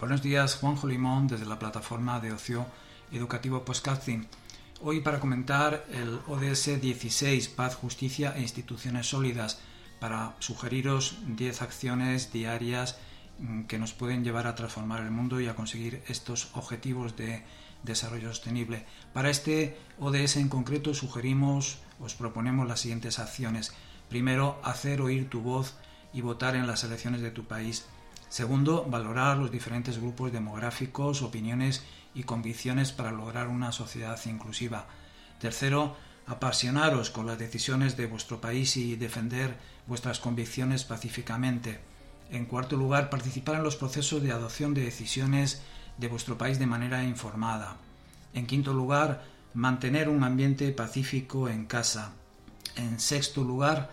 Buenos días, Juanjo Limón desde la plataforma de ocio educativo Podcasting. Hoy para comentar el ODS 16, Paz, Justicia e Instituciones Sólidas, para sugeriros 10 acciones diarias mm, que nos pueden llevar a transformar el mundo y a conseguir estos objetivos de desarrollo sostenible. Para este ODS en concreto sugerimos, os proponemos las siguientes acciones. Primero, hacer oír tu voz y votar en las elecciones de tu país. Segundo, valorar los diferentes grupos demográficos, opiniones y convicciones para lograr una sociedad inclusiva. Tercero, apasionaros con las decisiones de vuestro país y defender vuestras convicciones pacíficamente. En cuarto lugar, participar en los procesos de adopción de decisiones de vuestro país de manera informada. En quinto lugar, mantener un ambiente pacífico en casa. En sexto lugar,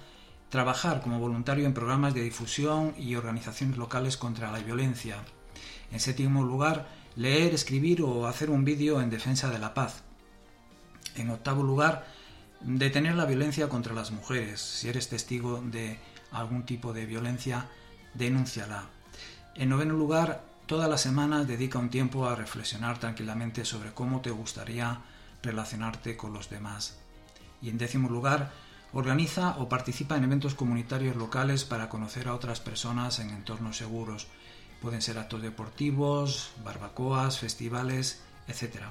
trabajar como voluntario en programas de difusión y organizaciones locales contra la violencia. En séptimo lugar, leer, escribir o hacer un vídeo en defensa de la paz. En octavo lugar, detener la violencia contra las mujeres. Si eres testigo de algún tipo de violencia, denúnciala. En noveno lugar, todas las semanas dedica un tiempo a reflexionar tranquilamente sobre cómo te gustaría relacionarte con los demás. Y en décimo lugar, Organiza o participa en eventos comunitarios locales para conocer a otras personas en entornos seguros. Pueden ser actos deportivos, barbacoas, festivales, etc.